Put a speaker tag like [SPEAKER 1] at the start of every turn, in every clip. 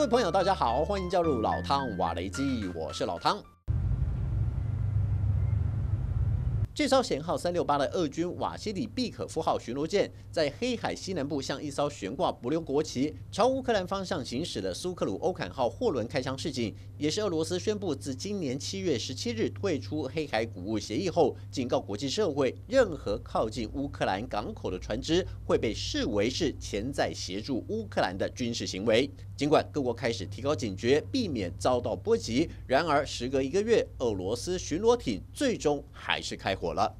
[SPEAKER 1] 各位朋友，大家好，欢迎加入老汤瓦雷基，我是老汤。这艘舷号三六八的俄军瓦西里毕可夫号巡逻舰，在黑海西南部向一艘悬挂不留国旗、朝乌克兰方向行驶的苏克鲁欧坎号货轮开枪示警，也是俄罗斯宣布自今年七月十七日退出黑海谷物协议后，警告国际社会，任何靠近乌克兰港口的船只会被视为是潜在协助乌克兰的军事行为。尽管各国开始提高警觉，避免遭到波及，然而时隔一个月，俄罗斯巡逻艇最终还是开火了。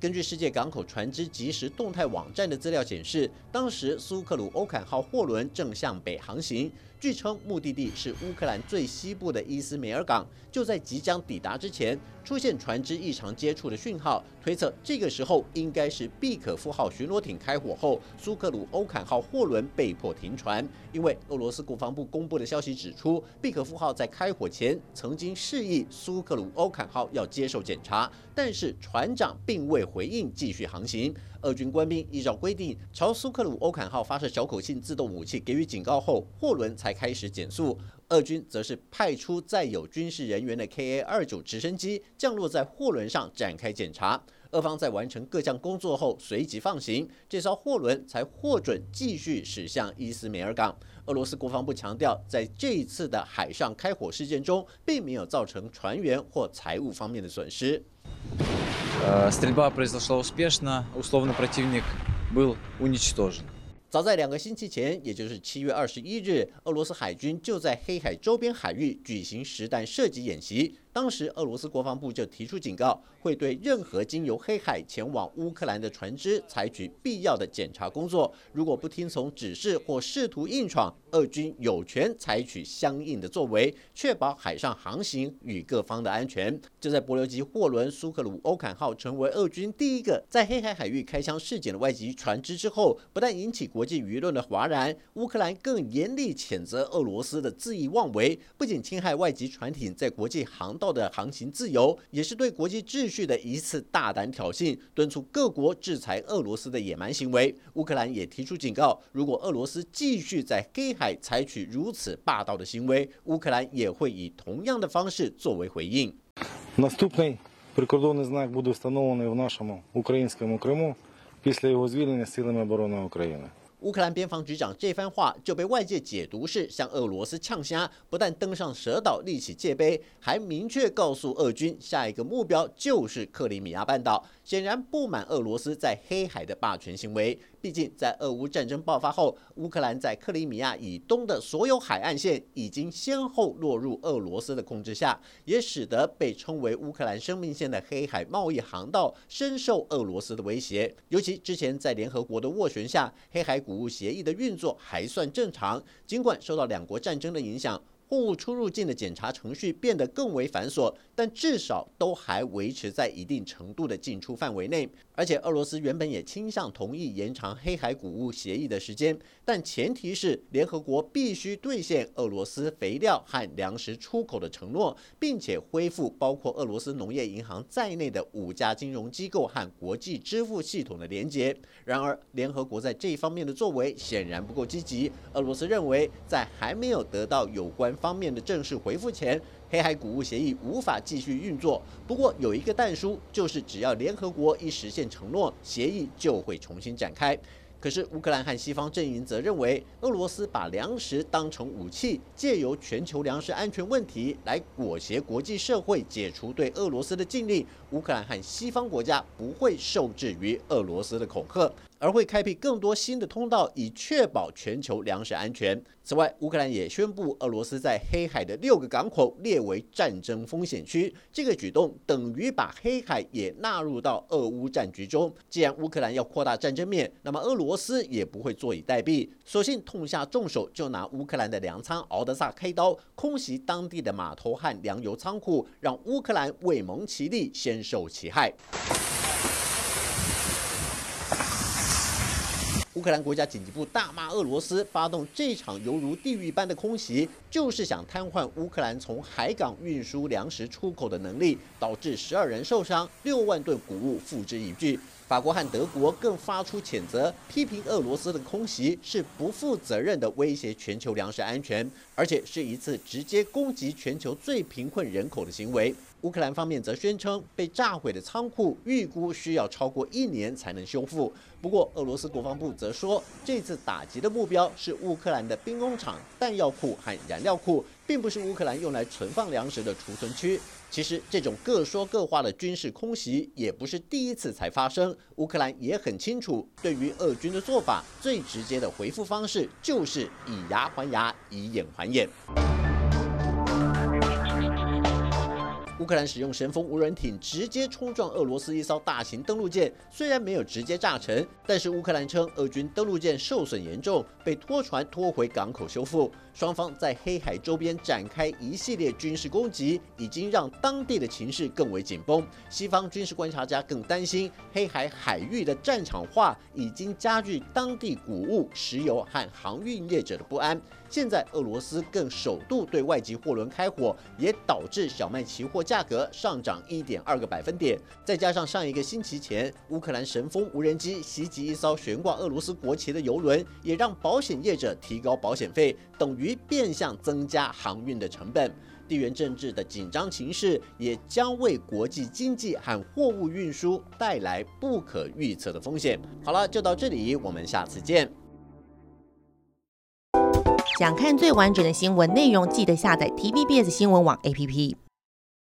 [SPEAKER 1] 根据世界港口船只即时动态网站的资料显示，当时苏克鲁欧坎号货轮正向北航行，据称目的地是乌克兰最西部的伊斯梅尔港。就在即将抵达之前，出现船只异常接触的讯号，推测这个时候应该是毕可夫号巡逻艇开火后，苏克鲁欧坎号货轮被迫停船。因为俄罗斯国防部公布的消息指出，毕可夫号在开火前曾经示意苏克鲁欧坎号要接受检查，但是船长并未回应，继续航行。俄军官兵依照规定朝苏克鲁欧坎号发射小口径自动武器，给予警告后，货轮才开始减速。俄军则是派出载有军事人员的 Ka 二九直升机降落在货轮上展开检查。俄方在完成各项工作后，随即放行这艘货轮，才获准继续驶向伊斯梅尔港。俄罗斯国防部强调，在这一次的海上开火事件中，并没有造成船员或财务方面的损失。
[SPEAKER 2] Стрельба произошла успешно, условно противник был уничтожен.
[SPEAKER 1] 早在两个星期前，也就是七月二十一日，俄罗斯海军就在黑海周边海域举行实弹射击演习。 当时，俄罗斯国防部就提出警告，会对任何经由黑海前往乌克兰的船只采取必要的检查工作。如果不听从指示或试图硬闯，俄军有权采取相应的作为，确保海上航行与各方的安全。就在伯留级货轮苏克鲁欧坎号成为俄军第一个在黑海海域开枪示警的外籍船只之后，不但引起国际舆论的哗然，乌克兰更严厉谴责俄罗斯的恣意妄为，不仅侵害外籍船艇在国际航道的航行自由，也是对国际秩序的一次大胆挑衅，敦促各国制裁俄罗斯的野蛮行为。乌克兰也提出警告，如果俄罗斯继续在黑海采取如此霸道的行为，乌克兰也会以同样的方式作为回应。
[SPEAKER 3] Наступний прикордонний знак буде встановлений в нашому українському Криму після його звільнення силами оборони України.
[SPEAKER 1] 乌克兰边防局长这番话就被外界解读是向俄罗斯呛虾，不但登上蛇岛立起界碑，还明确告诉俄军下一个目标就是克里米亚半岛。显然不满俄罗斯在黑海的霸权行为。毕竟在俄乌战争爆发后，乌克兰在克里米亚以东的所有海岸线已经先后落入俄罗斯的控制下，也使得被称为乌克兰生命线的黑海贸易航道深受俄罗斯的威胁。尤其之前在联合国的斡旋下，黑海谷物协议的运作还算正常，尽管受到两国战争的影响。货物出入境的检查程序变得更为繁琐，但至少都还维持在一定程度的进出范围内。而且俄罗斯原本也倾向同意延长黑海谷物协议的时间，但前提是联合国必须兑现俄罗斯肥料和粮食出口的承诺，并且恢复包括俄罗斯农业银行在内的五家金融机构和国际支付系统的连接。然而，联合国在这一方面的作为显然不够积极。俄罗斯认为，在还没有得到有关方面的正式回复前，黑海谷物协议无法继续运作。不过有一个但书，就是只要联合国一实现承诺，协议就会重新展开。可是乌克兰和西方阵营则认为，俄罗斯把粮食当成武器，借由全球粮食安全问题来裹挟国际社会解除对俄罗斯的禁令。乌克兰和西方国家不会受制于俄罗斯的恐吓。而会开辟更多新的通道，以确保全球粮食安全。此外，乌克兰也宣布，俄罗斯在黑海的六个港口列为战争风险区。这个举动等于把黑海也纳入到俄乌战局中。既然乌克兰要扩大战争面，那么俄罗斯也不会坐以待毙，索性痛下重手，就拿乌克兰的粮仓敖德萨开刀，空袭当地的码头和粮油仓库，让乌克兰未蒙其利，先受其害。乌克兰国家紧急部大骂俄罗斯发动这场犹如地狱般的空袭，就是想瘫痪乌克兰从海港运输粮食出口的能力，导致十二人受伤，六万吨谷物付之一炬。法国和德国更发出谴责，批评俄罗斯的空袭是不负责任的威胁全球粮食安全，而且是一次直接攻击全球最贫困人口的行为。乌克兰方面则宣称，被炸毁的仓库预估需要超过一年才能修复。不过，俄罗斯国防部则说，这次打击的目标是乌克兰的兵工厂、弹药库和燃料库，并不是乌克兰用来存放粮食的储存区。其实，这种各说各话的军事空袭也不是第一次才发生。乌克兰也很清楚，对于俄军的做法，最直接的回复方式就是以牙还牙，以眼还眼。乌克兰使用神风无人艇直接冲撞俄罗斯一艘大型登陆舰，虽然没有直接炸沉，但是乌克兰称俄军登陆舰受损严重，被拖船拖回港口修复。双方在黑海周边展开一系列军事攻击，已经让当地的情势更为紧绷。西方军事观察家更担心，黑海海域的战场化已经加剧当地谷物、石油和航运业者的不安。现在俄罗斯更首度对外籍货轮开火，也导致小麦期货价格上涨一点二个百分点。再加上上一个星期前，乌克兰神风无人机袭击一艘悬挂俄罗斯国旗的油轮，也让保险业者提高保险费，等于变相增加航运的成本。地缘政治的紧张情势也将为国际经济和货物运输带来不可预测的风险。好了，就到这里，我们下次见。
[SPEAKER 4] 想看最完整的新闻内容，记得下载 TVBS 新闻网 APP。